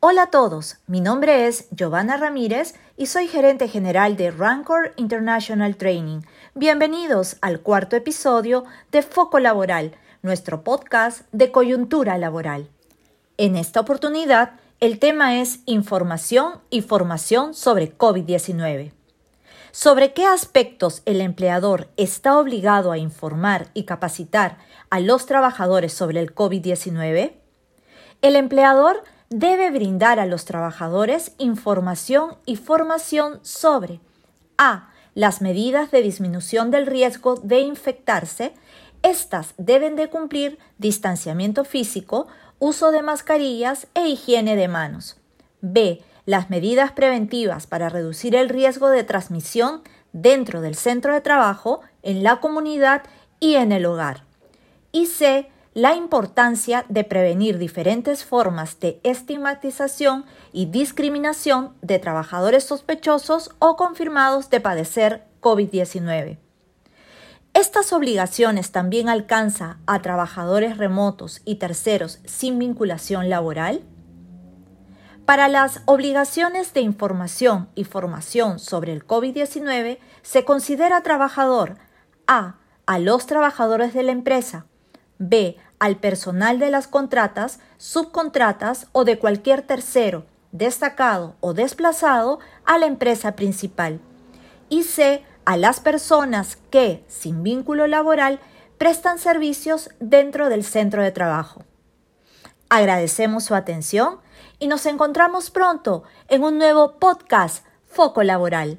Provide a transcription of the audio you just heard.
Hola a todos, mi nombre es Giovanna Ramírez y soy gerente general de Rancor International Training. Bienvenidos al cuarto episodio de Foco Laboral, nuestro podcast de coyuntura laboral. En esta oportunidad, el tema es información y formación sobre COVID-19. ¿Sobre qué aspectos el empleador está obligado a informar y capacitar a los trabajadores sobre el COVID-19? El empleador debe brindar a los trabajadores información y formación sobre a. las medidas de disminución del riesgo de infectarse. Estas deben de cumplir distanciamiento físico, uso de mascarillas e higiene de manos. b. las medidas preventivas para reducir el riesgo de transmisión dentro del centro de trabajo, en la comunidad y en el hogar. Y c la importancia de prevenir diferentes formas de estigmatización y discriminación de trabajadores sospechosos o confirmados de padecer COVID-19. Estas obligaciones también alcanzan a trabajadores remotos y terceros sin vinculación laboral. Para las obligaciones de información y formación sobre el COVID-19 se considera trabajador A. a los trabajadores de la empresa, B al personal de las contratas, subcontratas o de cualquier tercero, destacado o desplazado a la empresa principal. Y C a las personas que, sin vínculo laboral, prestan servicios dentro del centro de trabajo. Agradecemos su atención y nos encontramos pronto en un nuevo podcast Foco Laboral.